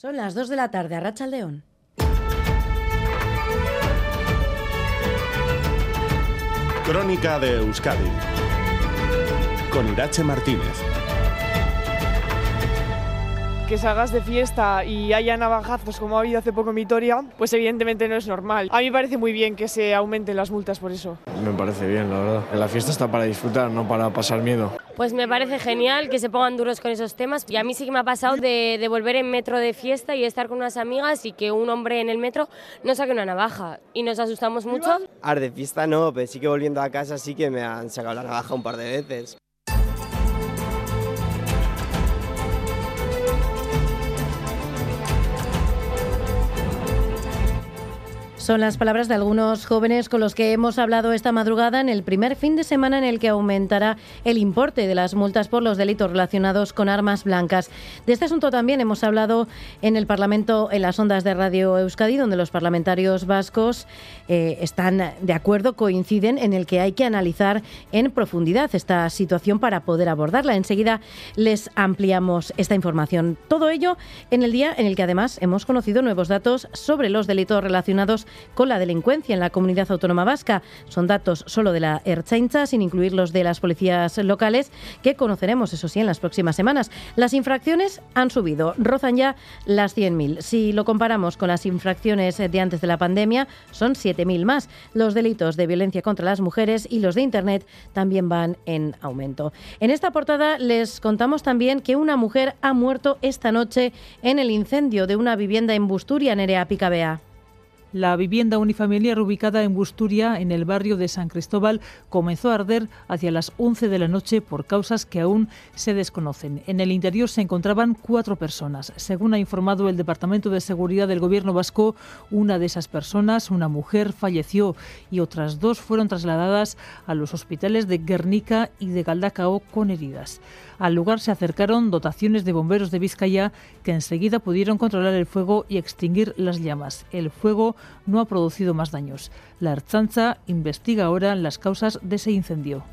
Son las 2 de la tarde, a Racha León. Crónica de Euskadi con Irache Martínez que salgas de fiesta y haya navajazos como ha habido hace poco en Vitoria, pues evidentemente no es normal. A mí me parece muy bien que se aumenten las multas por eso. Me parece bien, la verdad. En la fiesta está para disfrutar, no para pasar miedo. Pues me parece genial que se pongan duros con esos temas. Y a mí sí que me ha pasado de, volver en metro de fiesta y estar con unas amigas y que un hombre en el metro nos saque una navaja. Y nos asustamos mucho. Ar de fiesta no, pero sí que volviendo a casa sí que me han sacado la navaja un par de veces. Son las palabras de algunos jóvenes con los que hemos hablado esta madrugada en el primer fin de semana en el que aumentará el importe de las multas por los delitos relacionados con armas blancas. De este asunto también hemos hablado en el Parlamento, en las ondas de Radio Euskadi, donde los parlamentarios vascos eh, están de acuerdo, coinciden en el que hay que analizar en profundidad esta situación para poder abordarla. Enseguida les ampliamos esta información. Todo ello en el día en el que además hemos conocido nuevos datos sobre los delitos relacionados con la delincuencia en la comunidad autónoma vasca. Son datos solo de la Erchaincha, sin incluir los de las policías locales, que conoceremos, eso sí, en las próximas semanas. Las infracciones han subido, rozan ya las 100.000. Si lo comparamos con las infracciones de antes de la pandemia, son 7.000 más. Los delitos de violencia contra las mujeres y los de Internet también van en aumento. En esta portada les contamos también que una mujer ha muerto esta noche en el incendio de una vivienda en Busturia, Nerea Picabea. La vivienda unifamiliar ubicada en Busturia, en el barrio de San Cristóbal, comenzó a arder hacia las 11 de la noche por causas que aún se desconocen. En el interior se encontraban cuatro personas. Según ha informado el Departamento de Seguridad del Gobierno vasco, una de esas personas, una mujer, falleció y otras dos fueron trasladadas a los hospitales de Guernica y de Galdacao con heridas. Al lugar se acercaron dotaciones de bomberos de Vizcaya que enseguida pudieron controlar el fuego y extinguir las llamas. El fuego no ha producido más daños. La Archanza investiga ahora las causas de ese incendio.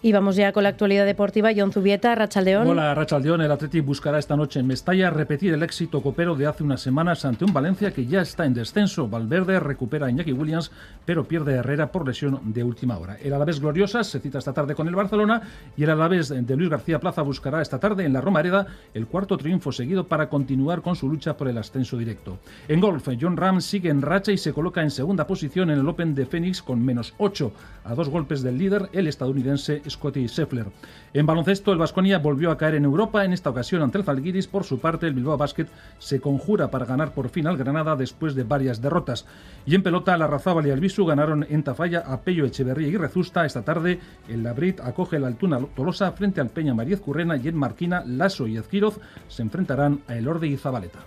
Y vamos ya con la actualidad deportiva. John Zubieta, Rachaldeón. Hola, Rachaldeón. El Athletic buscará esta noche en Mestalla repetir el éxito copero de hace unas semanas ante un Valencia que ya está en descenso. Valverde recupera a Iñaki Williams, pero pierde a Herrera por lesión de última hora. El Alavés Gloriosas se cita esta tarde con el Barcelona y el Alavés de Luis García Plaza buscará esta tarde en la Roma Hereda el cuarto triunfo seguido para continuar con su lucha por el ascenso directo. En golf, John Ram sigue en racha y se coloca en segunda posición en el Open de Phoenix con menos 8 a dos golpes del líder, el estadounidense Scotty Scheffler. En baloncesto, el Vasconia volvió a caer en Europa, en esta ocasión ante el Zalgiris. Por su parte, el Bilbao Basket se conjura para ganar por fin al Granada después de varias derrotas. Y en pelota, la Razábal y Albisu ganaron en Tafalla a Pello Echeverría y Rezusta. Esta tarde, el Labrit acoge la Altuna Tolosa frente al Peña Mariez Currena y en Marquina, Lasso y Ezquiroz se enfrentarán a Elorde y Zabaleta.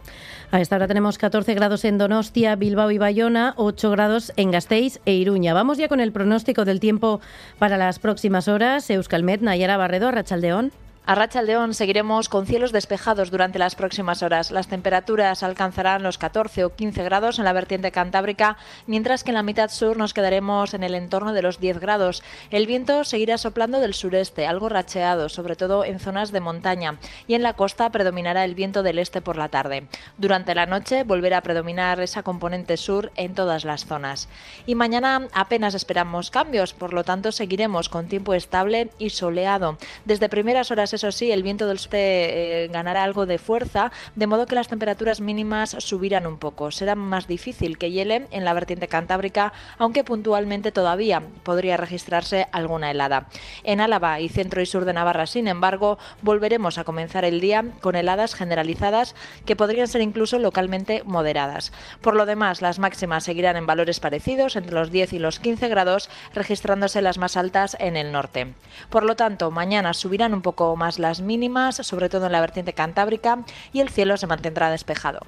A esta hora tenemos 14 grados en Donostia, Bilbao y Bayona, 8 grados en Gasteiz e Iruña. Vamos ya con el pronóstico del tiempo para las próximas horas. Euskalmet, Nayara Barredo, Rachaldeón. A Rachaldeón seguiremos con cielos despejados durante las próximas horas. Las temperaturas alcanzarán los 14 o 15 grados en la vertiente cantábrica, mientras que en la mitad sur nos quedaremos en el entorno de los 10 grados. El viento seguirá soplando del sureste, algo racheado, sobre todo en zonas de montaña, y en la costa predominará el viento del este por la tarde. Durante la noche volverá a predominar esa componente sur en todas las zonas. Y mañana apenas esperamos cambios, por lo tanto seguiremos con tiempo estable y soleado. Desde primeras horas eso sí, el viento del sur eh, ganará algo de fuerza, de modo que las temperaturas mínimas subirán un poco. Será más difícil que hiele en la vertiente cantábrica, aunque puntualmente todavía podría registrarse alguna helada. En Álava y centro y sur de Navarra, sin embargo, volveremos a comenzar el día con heladas generalizadas que podrían ser incluso localmente moderadas. Por lo demás, las máximas seguirán en valores parecidos, entre los 10 y los 15 grados, registrándose las más altas en el norte. Por lo tanto, mañana subirán un poco más las mínimas, sobre todo en la vertiente cantábrica, y el cielo se mantendrá despejado.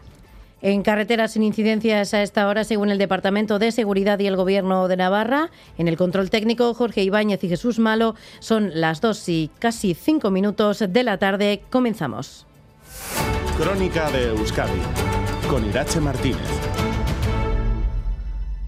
En carreteras sin incidencias a esta hora, según el Departamento de Seguridad y el Gobierno de Navarra, en el control técnico Jorge Ibáñez y Jesús Malo, son las dos y casi cinco minutos de la tarde. Comenzamos. Crónica de Euskadi con Irache Martínez.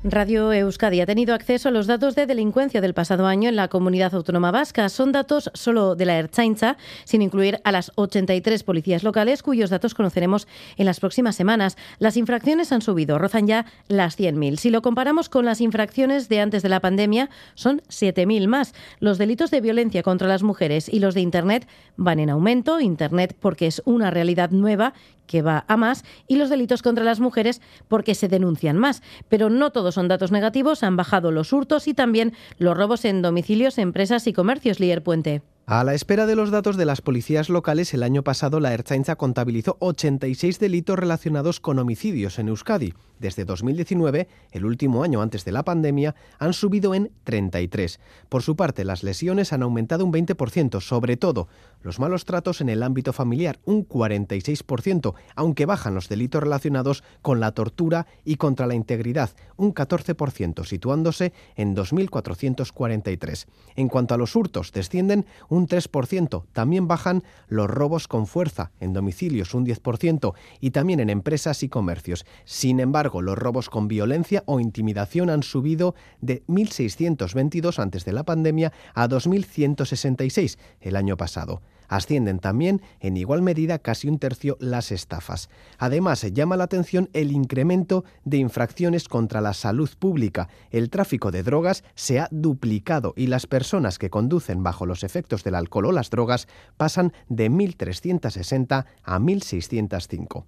Radio Euskadi ha tenido acceso a los datos de delincuencia del pasado año en la comunidad autónoma vasca. Son datos solo de la Erchaincha, sin incluir a las 83 policías locales, cuyos datos conoceremos en las próximas semanas. Las infracciones han subido, rozan ya las 100.000. Si lo comparamos con las infracciones de antes de la pandemia, son 7.000 más. Los delitos de violencia contra las mujeres y los de Internet van en aumento. Internet porque es una realidad nueva que va a más y los delitos contra las mujeres porque se denuncian más. Pero no todos son datos negativos, han bajado los hurtos y también los robos en domicilios, empresas y comercios, Lier Puente. A la espera de los datos de las policías locales, el año pasado la Ertzaintza contabilizó 86 delitos relacionados con homicidios en Euskadi. Desde 2019, el último año antes de la pandemia, han subido en 33. Por su parte, las lesiones han aumentado un 20%, sobre todo los malos tratos en el ámbito familiar, un 46%, aunque bajan los delitos relacionados con la tortura y contra la integridad, un 14%, situándose en 2.443. En cuanto a los hurtos, descienden un 3%, también bajan los robos con fuerza, en domicilios un 10% y también en empresas y comercios. Sin embargo, los robos con violencia o intimidación han subido de 1.622 antes de la pandemia a 2.166 el año pasado. Ascienden también en igual medida casi un tercio las estafas. Además, llama la atención el incremento de infracciones contra la salud pública. El tráfico de drogas se ha duplicado y las personas que conducen bajo los efectos del alcohol o las drogas pasan de 1.360 a 1.605.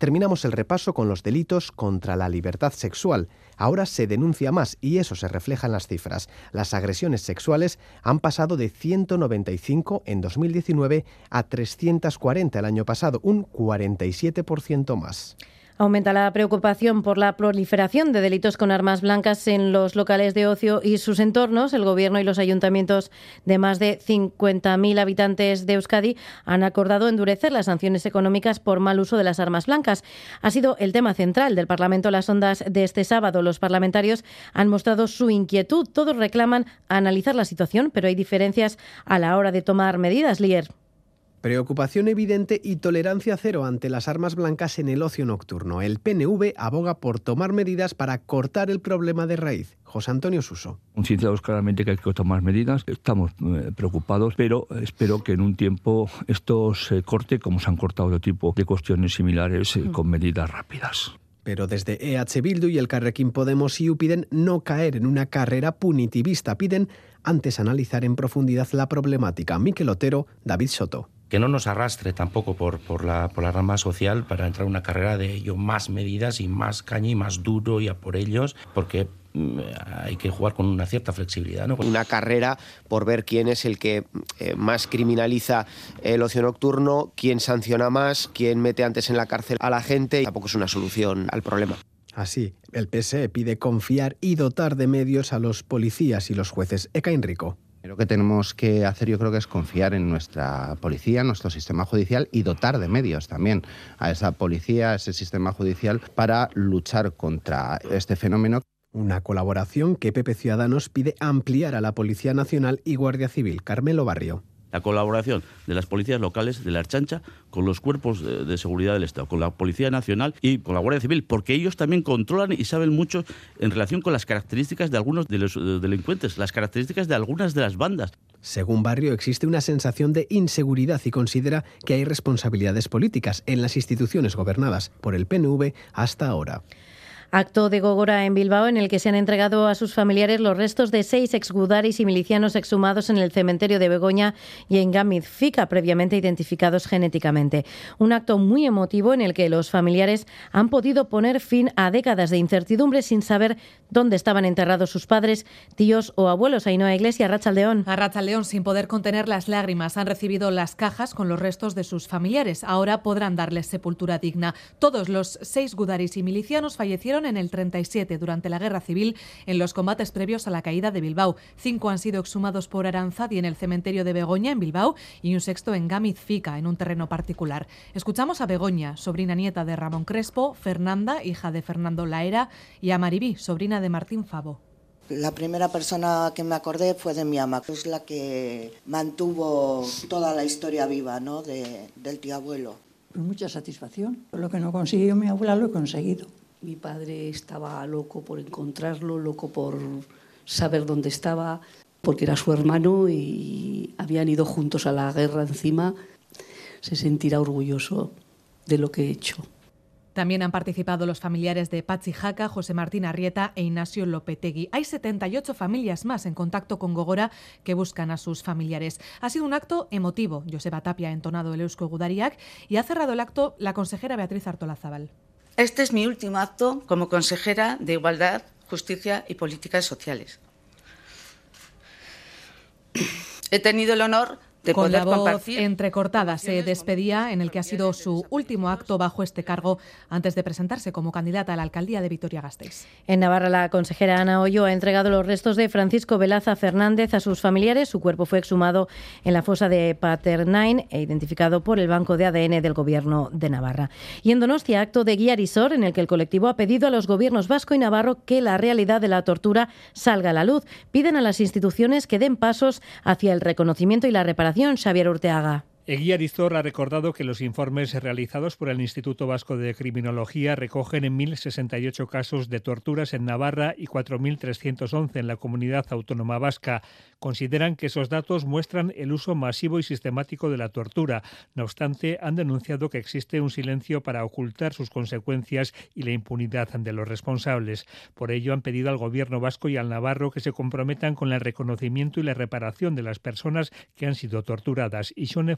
Terminamos el repaso con los delitos contra la libertad sexual. Ahora se denuncia más y eso se refleja en las cifras. Las agresiones sexuales han pasado de 195 en 2019 a 340 el año pasado, un 47% más. Aumenta la preocupación por la proliferación de delitos con armas blancas en los locales de ocio y sus entornos. El Gobierno y los ayuntamientos de más de 50.000 habitantes de Euskadi han acordado endurecer las sanciones económicas por mal uso de las armas blancas. Ha sido el tema central del Parlamento las ondas de este sábado. Los parlamentarios han mostrado su inquietud. Todos reclaman analizar la situación, pero hay diferencias a la hora de tomar medidas. Lier. Preocupación evidente y tolerancia cero ante las armas blancas en el ocio nocturno. El PNV aboga por tomar medidas para cortar el problema de raíz. José Antonio Suso. Consideramos claramente que hay que tomar medidas. Estamos eh, preocupados, pero espero que en un tiempo esto se corte como se han cortado otro tipo de cuestiones similares eh, con medidas rápidas. Pero desde EH Bildu y el Carrequín Podemos y piden no caer en una carrera punitivista. Piden antes analizar en profundidad la problemática. Miquel Otero, David Soto que no nos arrastre tampoco por, por, la, por la rama social para entrar en una carrera de ello, más medidas y más caña y más duro y a por ellos, porque mm, hay que jugar con una cierta flexibilidad. ¿no? Una carrera por ver quién es el que eh, más criminaliza el ocio nocturno, quién sanciona más, quién mete antes en la cárcel a la gente. Tampoco es una solución al problema. Así, el PSE pide confiar y dotar de medios a los policías y los jueces. Eka Enrico. Lo que tenemos que hacer yo creo que es confiar en nuestra policía, nuestro sistema judicial y dotar de medios también a esa policía, a ese sistema judicial para luchar contra este fenómeno. Una colaboración que Pepe Ciudadanos pide ampliar a la Policía Nacional y Guardia Civil. Carmelo Barrio la colaboración de las policías locales, de la Archancha, con los cuerpos de, seguridad del Estado, con la Policía Nacional y con la Guardia Civil, porque ellos también controlan y saben mucho en relación con las características de algunos de los delincuentes, las características de algunas de las bandas. Según Barrio, existe una sensación de inseguridad y considera que hay responsabilidades políticas en las instituciones gobernadas por el PNV hasta ahora. Acto de Gogora en Bilbao en el que se han entregado a sus familiares los restos de seis exgudaris y milicianos exhumados en el cementerio de Begoña y en Gámez Fica, previamente identificados genéticamente. Un acto muy emotivo en el que los familiares han podido poner fin a décadas de incertidumbre sin saber dónde estaban enterrados sus padres, tíos o abuelos. Ainhoa Iglesia, Racha León. A Racha León, sin poder contener las lágrimas, han recibido las cajas con los restos de sus familiares. Ahora podrán darles sepultura digna. Todos los seis gudaris y milicianos fallecieron en el 37 durante la Guerra Civil en los combates previos a la caída de Bilbao. Cinco han sido exhumados por Aranzadi en el cementerio de Begoña en Bilbao y un sexto en Gámez Fica, en un terreno particular. Escuchamos a Begoña, sobrina nieta de Ramón Crespo, Fernanda, hija de Fernando Laera, y a Maribí, sobrina de Martín Favo. La primera persona que me acordé fue de mi ama, que es la que mantuvo toda la historia viva ¿no? de, del tío abuelo. Con mucha satisfacción. Lo que no consiguió mi abuela lo he conseguido Mi padre estaba loco por encontrarlo, loco por saber dónde estaba, porque era su hermano y habían ido juntos a la guerra encima. Se sentirá orgulloso de lo que he hecho. También han participado los familiares de Pachi Jaca, José Martín Arrieta e Ignacio Lopetegui. Hay 78 familias más en contacto con Gogora que buscan a sus familiares. Ha sido un acto emotivo. Joseba Tapia ha entonado el Eusko Gudariak y ha cerrado el acto la consejera Beatriz Artolazábal. Este es mi último acto como consejera de Igualdad, Justicia y Políticas Sociales. He tenido el honor de Con poder la voz compartir entrecortada se despedía en el que ha sido su último acto bajo este cargo antes de presentarse como candidata a la alcaldía de Vitoria-Gasteiz. En Navarra, la consejera Ana Hoyo ha entregado los restos de Francisco Velaza Fernández a sus familiares. Su cuerpo fue exhumado en la fosa de Paternain e identificado por el Banco de ADN del Gobierno de Navarra. Y en Donostia, acto de guía Risor, en el que el colectivo ha pedido a los gobiernos vasco y navarro que la realidad de la tortura salga a la luz. Piden a las instituciones que den pasos hacia el reconocimiento y la reparación. Xavier Urteaga. Eguía Arizor ha recordado que los informes realizados por el Instituto Vasco de Criminología recogen en 1.068 casos de torturas en Navarra y 4.311 en la comunidad autónoma vasca. Consideran que esos datos muestran el uso masivo y sistemático de la tortura. No obstante, han denunciado que existe un silencio para ocultar sus consecuencias y la impunidad de los responsables. Por ello, han pedido al Gobierno vasco y al navarro que se comprometan con el reconocimiento y la reparación de las personas que han sido torturadas. Y Xone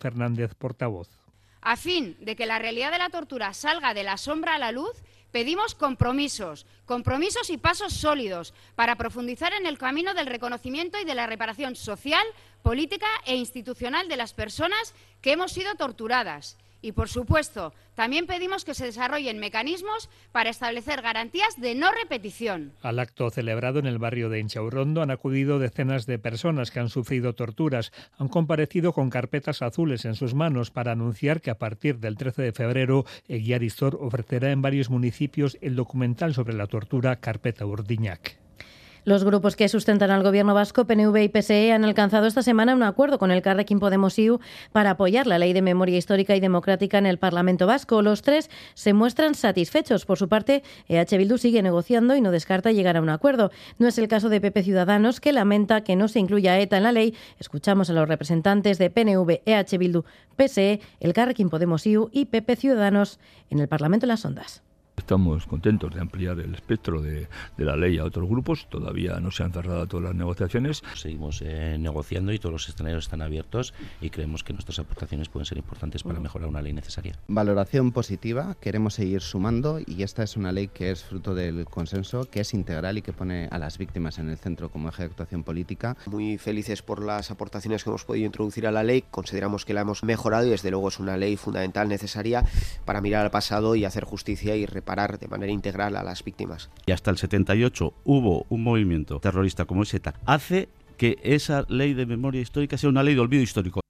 A fin de que la realidad de la tortura salga de la sombra a la luz, pedimos compromisos, compromisos y pasos sólidos para profundizar en el camino del reconocimiento y de la reparación social, política e institucional de las personas que hemos sido torturadas. Y, por supuesto, también pedimos que se desarrollen mecanismos para establecer garantías de no repetición. Al acto celebrado en el barrio de Inchaurrondo han acudido decenas de personas que han sufrido torturas. Han comparecido con carpetas azules en sus manos para anunciar que a partir del 13 de febrero Eguiarizor ofrecerá en varios municipios el documental sobre la tortura Carpeta Urdiñac. Los grupos que sustentan al gobierno vasco, PNV y PSE, han alcanzado esta semana un acuerdo con el Carrequín Podemos IU para apoyar la ley de memoria histórica y democrática en el Parlamento vasco. Los tres se muestran satisfechos. Por su parte, EH Bildu sigue negociando y no descarta llegar a un acuerdo. No es el caso de PP Ciudadanos, que lamenta que no se incluya ETA en la ley. Escuchamos a los representantes de PNV, EH Bildu, PSE, el Carrequín Podemos IU y PP Ciudadanos en el Parlamento de las Ondas. Estamos contentos de ampliar el espectro de, de, la ley a otros grupos. Todavía no se han cerrado todas las negociaciones. Seguimos eh, negociando y todos los escenarios están abiertos y creemos que nuestras aportaciones pueden ser importantes para mejorar una ley necesaria. Valoración positiva. Queremos seguir sumando y esta es una ley que es fruto del consenso, que es integral y que pone a las víctimas en el centro como eje de actuación política. Muy felices por las aportaciones que hemos podido introducir a la ley. Consideramos que la hemos mejorado y desde luego es una ley fundamental, necesaria para mirar al pasado y hacer justicia y reparar de manera integral a las víctimas. Y hasta el 78 hubo un movimiento terrorista como es ETA. Hace que esa ley de memoria histórica sea una ley de olvido histórico.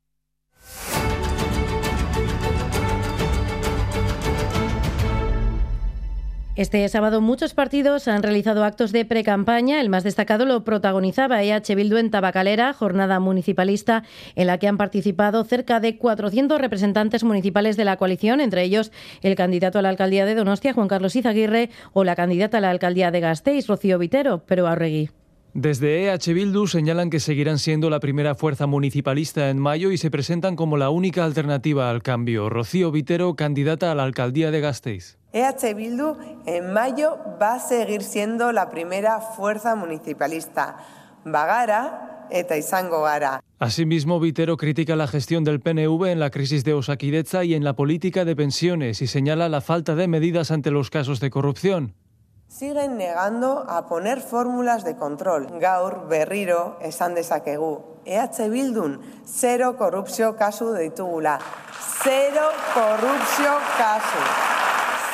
Este sábado muchos partidos han realizado actos de precampaña. El más destacado lo protagonizaba EH Bildu en Tabacalera, jornada municipalista en la que han participado cerca de 400 representantes municipales de la coalición, entre ellos el candidato a la alcaldía de Donostia, Juan Carlos Izaguirre, o la candidata a la alcaldía de Gasteiz, Rocío Vitero, pero Arregui. Desde EH Bildu señalan que seguirán siendo la primera fuerza municipalista en mayo y se presentan como la única alternativa al cambio. Rocío Vitero, candidata a la alcaldía de Gasteiz. EH Bildu en mayo va a seguir siendo la primera fuerza municipalista. Bagara eta izango gara. Asimismo, Vitero critica la gestión del PNV en la crisis de Osakidetza y en la política de pensiones y señala la falta de medidas ante los casos de corrupción. Siguen negando a poner fórmulas de control. Gaur berriro esan dezakegu. EH Bildun, zero korrupzio kasu ditugula. Zero korrupzio kasu.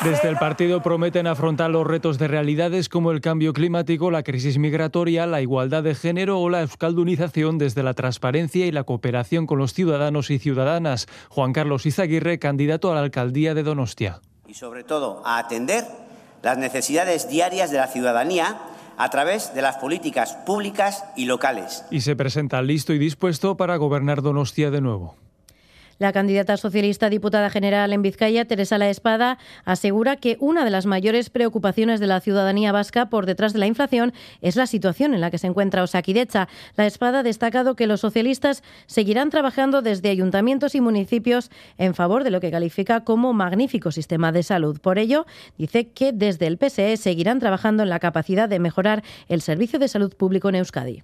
Desde el partido prometen afrontar los retos de realidades como el cambio climático, la crisis migratoria, la igualdad de género o la euskaldunización desde la transparencia y la cooperación con los ciudadanos y ciudadanas. Juan Carlos Izaguirre, candidato a la alcaldía de Donostia. Y sobre todo a atender las necesidades diarias de la ciudadanía a través de las políticas públicas y locales. Y se presenta listo y dispuesto para gobernar Donostia de nuevo. La candidata socialista diputada general en Vizcaya, Teresa La Espada, asegura que una de las mayores preocupaciones de la ciudadanía vasca por detrás de la inflación es la situación en la que se encuentra Osakidecha. La Espada ha destacado que los socialistas seguirán trabajando desde ayuntamientos y municipios en favor de lo que califica como magnífico sistema de salud. Por ello, dice que desde el PSE seguirán trabajando en la capacidad de mejorar el servicio de salud público en Euskadi.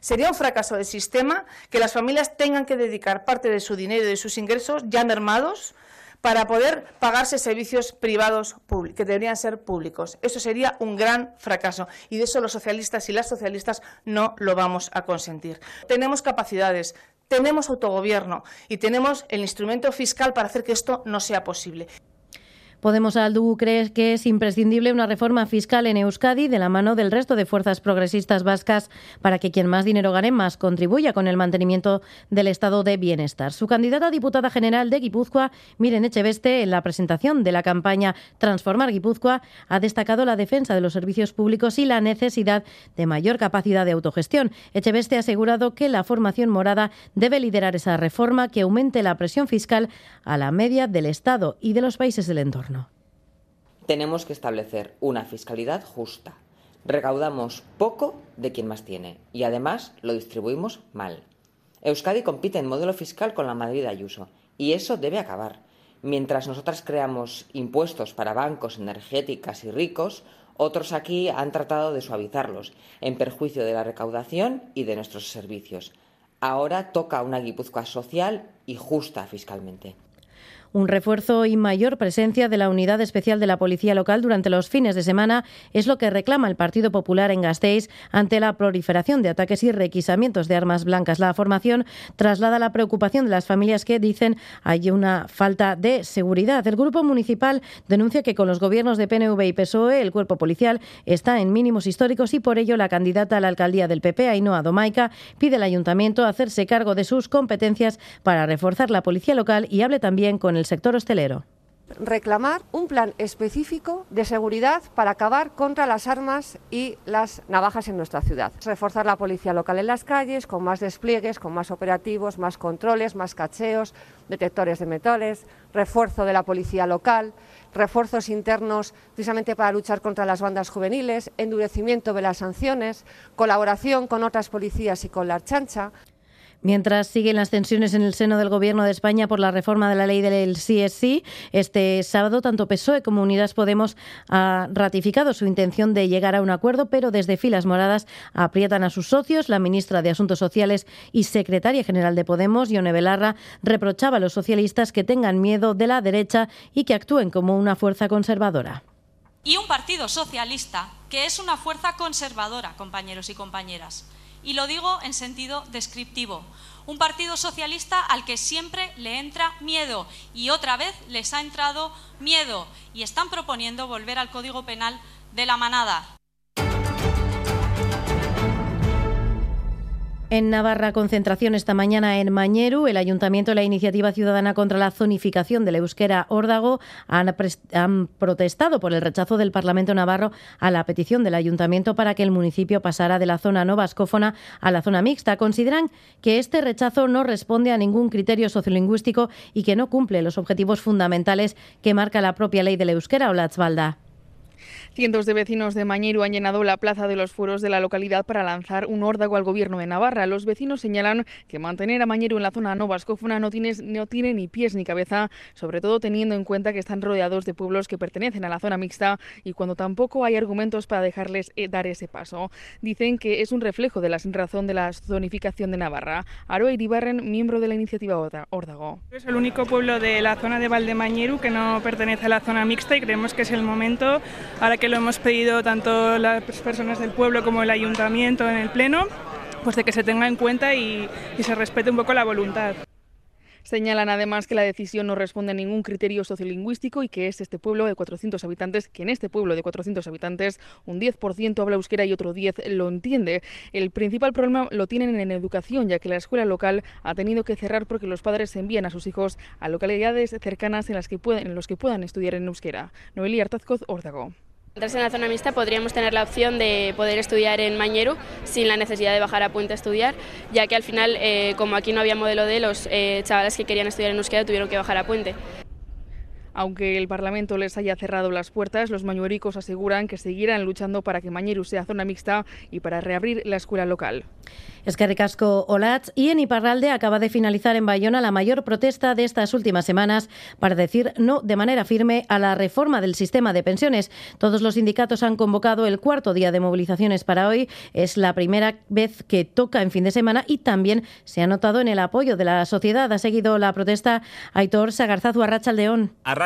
Sería un fracaso del sistema que las familias tengan que dedicar parte de su dinero y de sus ingresos ya mermados para poder pagarse servicios privados que deberían ser públicos. Eso sería un gran fracaso y de eso los socialistas y las socialistas no lo vamos a consentir. Tenemos capacidades, tenemos autogobierno y tenemos el instrumento fiscal para hacer que esto no sea posible. Podemos Aldu cree que es imprescindible una reforma fiscal en Euskadi de la mano del resto de fuerzas progresistas vascas para que quien más dinero gane más contribuya con el mantenimiento del estado de bienestar. Su candidata a diputada general de Guipúzcoa, Miren Echeveste, en la presentación de la campaña Transformar Guipúzcoa, ha destacado la defensa de los servicios públicos y la necesidad de mayor capacidad de autogestión. Echeveste ha asegurado que la formación morada debe liderar esa reforma que aumente la presión fiscal a la media del Estado y de los países del entorno. Tenemos que establecer una fiscalidad justa. Recaudamos poco de quien más tiene y además lo distribuimos mal. Euskadi compite en modelo fiscal con la Madrid Ayuso y eso debe acabar. Mientras nosotras creamos impuestos para bancos, energéticas y ricos, otros aquí han tratado de suavizarlos, en perjuicio de la recaudación y de nuestros servicios. Ahora toca una Guipúzcoa social y justa fiscalmente un refuerzo y mayor presencia de la Unidad Especial de la Policía Local durante los fines de semana es lo que reclama el Partido Popular en Gasteiz ante la proliferación de ataques y requisamientos de armas blancas. La formación traslada la preocupación de las familias que dicen hay una falta de seguridad. El Grupo Municipal denuncia que con los gobiernos de PNV y PSOE el cuerpo policial está en mínimos históricos y por ello la candidata a la alcaldía del PP, Ainhoa Domaica, pide al ayuntamiento hacerse cargo de sus competencias para reforzar la policía local y hable también con el sector hostelero reclamar un plan específico de seguridad para acabar contra las armas y las navajas en nuestra ciudad. Reforzar la policía local en las calles con más despliegues, con más operativos, más controles, más cacheos, detectores de metales, refuerzo de la policía local, refuerzos internos precisamente para luchar contra las bandas juveniles, endurecimiento de las sanciones, colaboración con otras policías y con la Archancha. Mientras siguen las tensiones en el seno del Gobierno de España por la reforma de la ley del CSI, este sábado tanto PSOE como Unidas Podemos ha ratificado su intención de llegar a un acuerdo, pero desde filas moradas aprietan a sus socios. La ministra de Asuntos Sociales y secretaria general de Podemos, Ione Belarra, reprochaba a los socialistas que tengan miedo de la derecha y que actúen como una fuerza conservadora. Y un partido socialista que es una fuerza conservadora, compañeros y compañeras y lo digo en sentido descriptivo. Un partido socialista al que siempre le entra miedo y otra vez les ha entrado miedo y están proponiendo volver al Código Penal de la manada. En Navarra, concentración esta mañana en Mañeru. El Ayuntamiento y la Iniciativa Ciudadana contra la Zonificación de la Euskera Órdago han, han, protestado por el rechazo del Parlamento Navarro a la petición del Ayuntamiento para que el municipio pasara de la zona no vascófona a la zona mixta. Consideran que este rechazo no responde a ningún criterio sociolingüístico y que no cumple los objetivos fundamentales que marca la propia ley de la Euskera o la Cientos de vecinos de Mañero han llenado la plaza de los fueros de la localidad para lanzar un órdago al gobierno de Navarra. Los vecinos señalan que mantener a Mañero en la zona no vascófona no tiene, no tiene ni pies ni cabeza, sobre todo teniendo en cuenta que están rodeados de pueblos que pertenecen a la zona mixta y cuando tampoco hay argumentos para dejarles eh, dar ese paso. Dicen que es un reflejo de la sin razón de la zonificación de Navarra. Aroa Iribarren, miembro de la iniciativa Órdago. Es el único pueblo de la zona de Valdemañeru que no pertenece a la zona mixta y creemos que es el momento ahora que lo hemos pedido tanto las personas del pueblo como el ayuntamiento en el pleno, pues de que se tenga en cuenta y, se respete un poco la voluntad. Señalan además que la decisión no responde a ningún criterio sociolingüístico y que es este pueblo de 400 habitantes, que en este pueblo de 400 habitantes un 10% habla euskera y otro 10 lo entiende. El principal problema lo tienen en educación, ya que la escuela local ha tenido que cerrar porque los padres envían a sus hijos a localidades cercanas en las que pueden, en los que puedan estudiar en euskera. Noelia Artazcoz, Órdago en la zona mixta podríamos tener la opción de poder estudiar en Mañeru sin la necesidad de bajar a Puente a estudiar, ya que al final, eh, como aquí no había modelo D, los eh, chavales que querían estudiar en Euskadi tuvieron que bajar a Puente. Aunque el Parlamento les haya cerrado las puertas, los mañuericos aseguran que seguirán luchando para que Mañeru sea zona mixta y para reabrir la escuela local. Es que Ricasco Olatz y en Iparralde acaba de finalizar en Bayona la mayor protesta de estas últimas semanas para decir no de manera firme a la reforma del sistema de pensiones. Todos los sindicatos han convocado el cuarto día de movilizaciones para hoy. Es la primera vez que toca en fin de semana y también se ha notado en el apoyo de la sociedad. Ha seguido la protesta Aitor Sagarzazu Arrachaldeón. Arrachaldeón,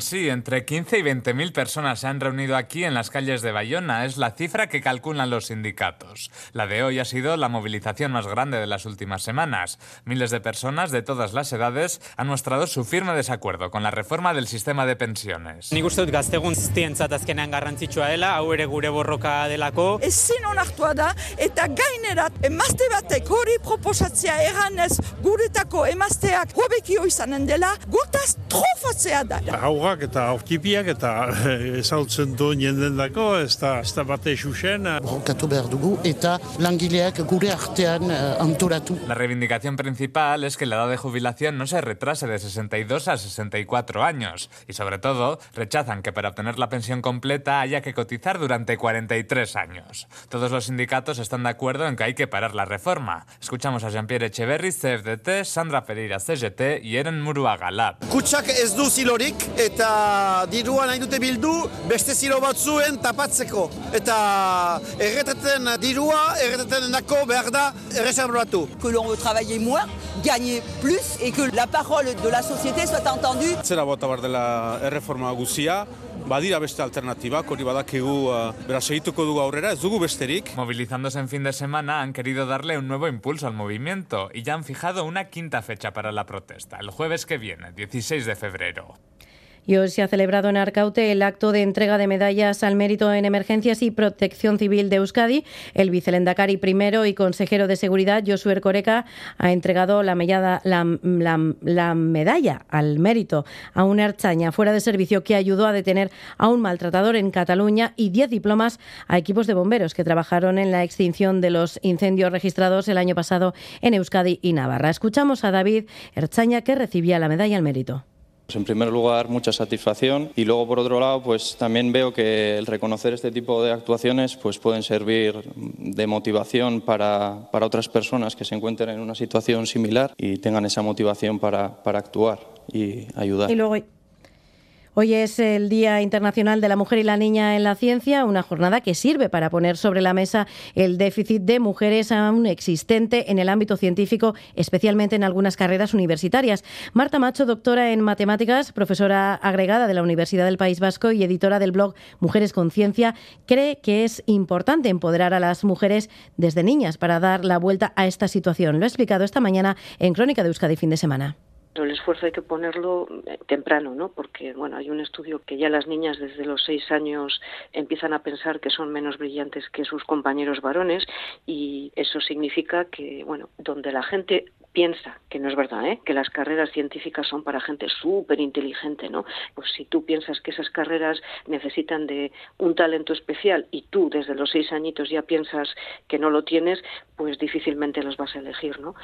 sí. Entre 15 y 20 mil personas se han reunido aquí en las calles de Bayona. Es la cifra que calculan los sindicatos. La de hoy ha sido la movilización más grande de las últimas semanas. Miles de personas de todas las edades han mostrado su firme desacuerdo con la reforma del sistema de pensiones. Nik uste dut gaztegun guztientzat azkenean garrantzitsua dela, hau ere gure borroka delako. Ezin onartua da eta gainerat emazte batek hori proposatzea eganez guretako emazteak hobekio izanen dela, gutaz trofatzea da. Haugak eta aurkipiak eta ezautzen du jenden dako, ez da, ez da bate xuxen. Borrokatu behar dugu eta langileak gure artean La reivindicación principal es que la edad de jubilación no se retrase de 62 a 64 años y sobre todo rechazan que para obtener la pensión completa haya que cotizar durante 43 años. Todos los sindicatos están de acuerdo en que hay que parar la reforma. Escuchamos a Jean-Pierre Echeverri, CFDT, Sandra Pereira, CGT y Eren Muruaga Lab. Kutsak ez du zilorik eta dirua nahi dute bildu beste zilo batzuen tapatzeko. Eta erreteten dirua, erreteten dako behar da Que l'on veut travailler moins, gagner plus et que la parole de la société soit entendue. Zera bota bar dela erreforma guzia, badira beste alternatibak, hori badakigu uh, beraz egituko dugu aurrera, ez dugu besterik. Movilizándose en fin de semana han querido darle un nuevo impulso al movimiento y ya han fijado una quinta fecha para la protesta, el jueves que viene, 16 de febrero. Y hoy se ha celebrado en Arcaute el acto de entrega de medallas al mérito en emergencias y protección civil de Euskadi. El vicelendacari primero y consejero de seguridad, Josué Ercoreca, ha entregado la, la, medalla al mérito a una archaña fuera de servicio que ayudó a detener a un maltratador en Cataluña y 10 diplomas a equipos de bomberos que trabajaron en la extinción de los incendios registrados el año pasado en Euskadi y Navarra. Escuchamos a David Erchaña que recibía la medalla al mérito. En primer lugar, mucha satisfacción y luego, por otro lado, pues también veo que el reconocer este tipo de actuaciones pues pueden servir de motivación para, para otras personas que se encuentren en una situación similar y tengan esa motivación para, para actuar y ayudar. Hoy es el Día Internacional de la Mujer y la Niña en la Ciencia, una jornada que sirve para poner sobre la mesa el déficit de mujeres aún existente en el ámbito científico, especialmente en algunas carreras universitarias. Marta Macho, doctora en matemáticas, profesora agregada de la Universidad del País Vasco y editora del blog Mujeres con Ciencia, cree que es importante empoderar a las mujeres desde niñas para dar la vuelta a esta situación. Lo ha explicado esta mañana en Crónica de Euskadi fin de semana. El esfuerzo hay que ponerlo temprano, ¿no? Porque, bueno, hay un estudio que ya las niñas desde los seis años empiezan a pensar que son menos brillantes que sus compañeros varones y eso significa que, bueno, donde la gente piensa, que no es verdad, ¿eh? que las carreras científicas son para gente súper inteligente, ¿no? Pues si tú piensas que esas carreras necesitan de un talento especial y tú desde los seis añitos ya piensas que no lo tienes, pues difícilmente los vas a elegir, ¿no?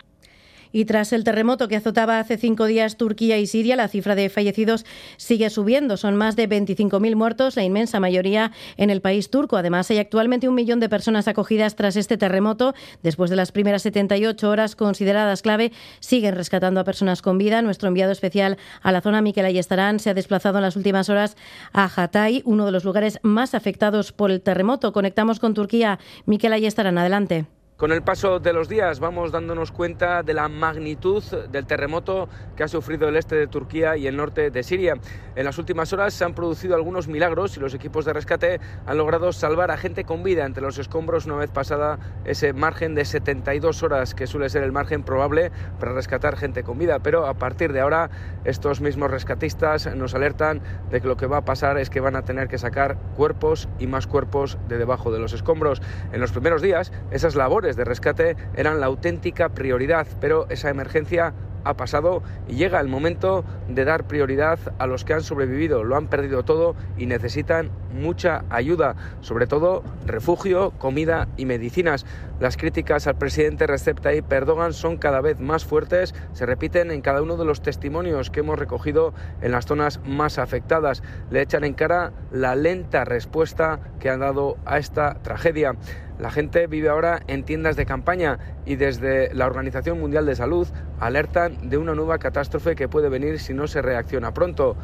Y tras el terremoto que azotaba hace cinco días Turquía y Siria, la cifra de fallecidos sigue subiendo. Son más de 25.000 muertos, la inmensa mayoría en el país turco. Además, hay actualmente un millón de personas acogidas tras este terremoto. Después de las primeras 78 horas consideradas clave, siguen rescatando a personas con vida. Nuestro enviado especial a la zona, Miquel Ayestarán, se ha desplazado en las últimas horas a Hatay, uno de los lugares más afectados por el terremoto. Conectamos con Turquía. Miquel Ayestarán, adelante. Con el paso de los días vamos dándonos cuenta de la magnitud del terremoto que ha sufrido el este de Turquía y el norte de Siria. En las últimas horas se han producido algunos milagros y los equipos de rescate han logrado salvar a gente con vida entre los escombros una vez pasada ese margen de 72 horas que suele ser el margen probable para rescatar gente con vida. Pero a partir de ahora estos mismos rescatistas nos alertan de que lo que va a pasar es que van a tener que sacar cuerpos y más cuerpos de debajo de los escombros. En los primeros días esas labores de rescate eran la auténtica prioridad, pero esa emergencia ha pasado y llega el momento de dar prioridad a los que han sobrevivido, lo han perdido todo y necesitan mucha ayuda, sobre todo refugio, comida y medicinas. Las críticas al presidente Recep Tayyip Erdogan son cada vez más fuertes, se repiten en cada uno de los testimonios que hemos recogido en las zonas más afectadas. Le echan en cara la lenta respuesta que han dado a esta tragedia. La gente vive ahora en tiendas de campaña y desde la Organización Mundial de Salud alertan de una nueva catástrofe que puede venir si no se reacciona pronto.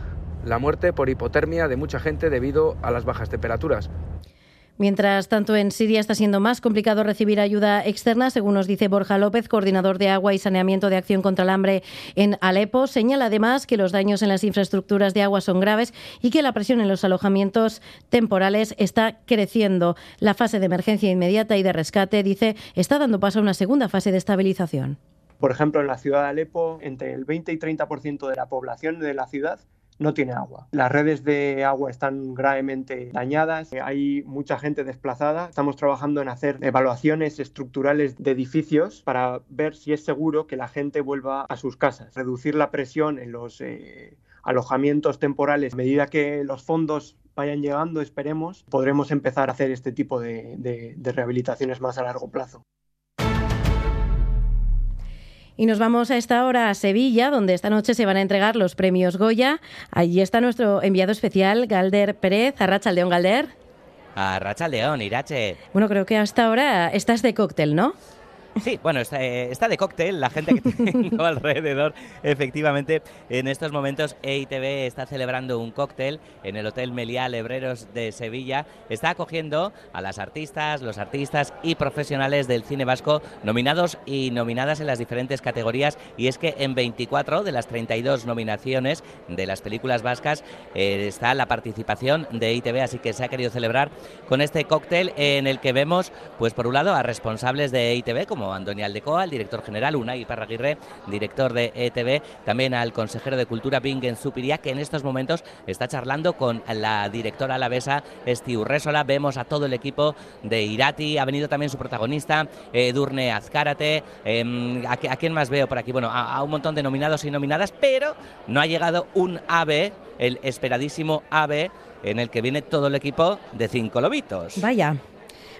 La muerte por hipotermia de mucha gente debido a las bajas temperaturas. Mientras tanto, en Siria está siendo más complicado recibir ayuda externa, según nos dice Borja López, coordinador de agua y saneamiento de acción contra el hambre en Alepo. Señala además que los daños en las infraestructuras de agua son graves y que la presión en los alojamientos temporales está creciendo. La fase de emergencia inmediata y de rescate, dice, está dando paso a una segunda fase de estabilización. Por ejemplo, en la ciudad de Alepo, entre el 20 y 30% de la población de la ciudad no tiene agua. Las redes de agua están gravemente dañadas, hay mucha gente desplazada. Estamos trabajando en hacer evaluaciones estructurales de edificios para ver si es seguro que la gente vuelva a sus casas, reducir la presión en los eh, alojamientos temporales. A medida que los fondos vayan llegando, esperemos, podremos empezar a hacer este tipo de rehabilitaciones más a largo plazo. Y nos vamos a esta hora a Sevilla, donde esta noche se van a entregar los premios Goya. Allí está nuestro enviado especial, Galder Pérez. Arracha León Galder. Arracha León, Irache. Bueno, creo que hasta ahora estás de cóctel, ¿no? Sí, bueno, está, eh, está, de cóctel la gente que tengo alrededor. Efectivamente, en estos momentos EITV está celebrando un cóctel en el Hotel Meliá Lebreros de Sevilla. Está acogiendo a las artistas, los artistas y profesionales del cine vasco nominados y nominadas en las diferentes categorías. Y es que en 24 de las 32 nominaciones de las películas vascas eh, está la participación de EITV, así que se ha querido celebrar con este cóctel en el que vemos, pues por un lado, a responsables de EITV como Antonio Aldecoa, el director general, Unai Parraguirre, director de ETV, también al consejero de Cultura Bingen Zupiria, que en estos momentos está charlando con la directora alavesa Esti Urresola. Vemos a todo el equipo de Irati, ha venido también su protagonista, eh, Durne Azcárate. Eh, ¿a, ¿a, quién más veo por aquí? Bueno, a un montón de nominados y nominadas, pero no ha llegado un AVE, el esperadísimo AVE, en el que viene todo el equipo de cinco lobitos. Vaya.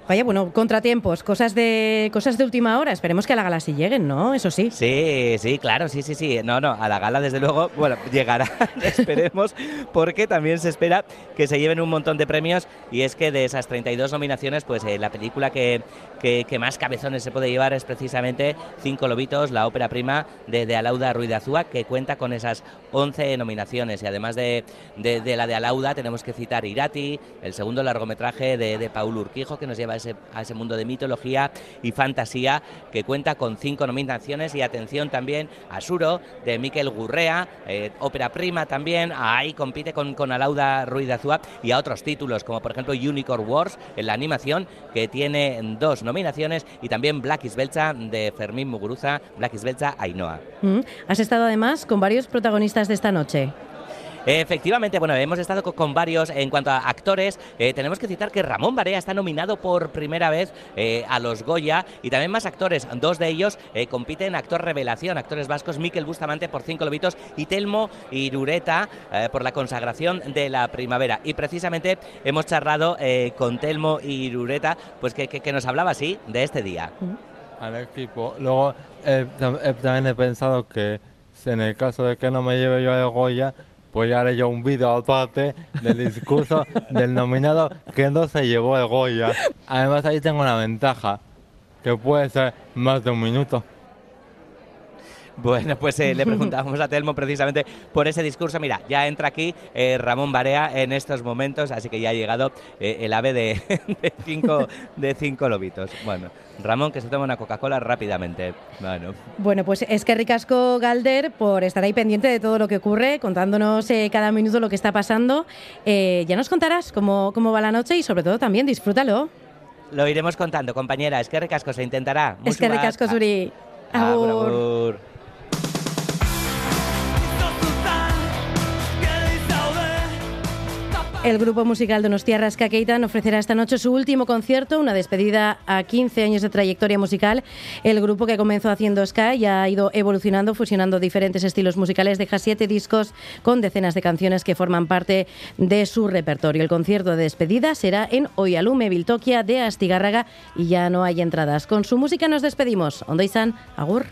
Vaya, bueno, contratiempos, cosas de cosas de última hora. Esperemos que a la gala sí lleguen, ¿no? Eso sí. Sí, sí, claro, sí, sí, sí. No, no, a la gala desde luego, bueno, llegará, esperemos, porque también se espera que se lleven un montón de premios y es que de esas 32 nominaciones, pues eh, la película que, que, que, más cabezones se puede llevar es precisamente Cinco Lobitos, la ópera prima de, de Alauda Ruiz de Azúa, que cuenta con esas 11 nominaciones y además de, de, de la de Alauda tenemos que citar Irati, el segundo largometraje de, de Paul Urquijo, que nos lleva a ese mundo de mitología y fantasía que cuenta con cinco nominaciones y atención también a Suro de Miquel Gurrea, eh, ópera prima también, ahí compite con, con Alauda Ruiz de Azúa y a otros títulos como por ejemplo Unicorn Wars en la animación que tiene dos nominaciones y también Black Isbelcha de Fermín Muguruza, Black Isbelcha Ainhoa. Mm. Has estado además con varios protagonistas de esta noche. Efectivamente, bueno, hemos estado con, varios en cuanto a actores. Eh, tenemos que citar que Ramón Barea está nominado por primera vez eh, a los Goya y también más actores. Dos de ellos eh, compiten actor revelación, actores vascos, Miquel Bustamante por Cinco Lobitos y Telmo Irureta por la consagración de la primavera. Y precisamente hemos charlado con Telmo Irureta, pues que, que, que, nos hablaba así de este día. Al equipo. Luego también he pensado que en el caso de que no me lleve yo el Goya, pues ya haré yo un vídeo aparte del discurso del nominado que no se llevó el Goya. Además ahí tengo una ventaja, que puede ser más de un minuto. Bueno, pues eh, le preguntábamos a Telmo precisamente por ese discurso. Mira, ya entra aquí eh, Ramón Barea en estos momentos, así que ya ha llegado eh, el ave de, de, cinco, de cinco lobitos. Bueno, Ramón, que se toma una Coca-Cola rápidamente. Bueno. bueno, pues es que ricasco Galder por estar ahí pendiente de todo lo que ocurre, contándonos eh, cada minuto lo que está pasando. Ya nos contarás cómo, cómo va la noche y sobre todo también disfrútalo. Lo iremos contando, compañera. Es que ricasco se intentará. Es que ricasco, Suri. Agur. El grupo musical Donostia Keitan ofrecerá esta noche su último concierto, una despedida a 15 años de trayectoria musical. El grupo que comenzó haciendo ska ya ha ido evolucionando, fusionando diferentes estilos musicales. Deja siete discos con decenas de canciones que forman parte de su repertorio. El concierto de despedida será en Oyalume, Viltoquia de Astigarraga y ya no hay entradas. Con su música nos despedimos. Ondo Agur.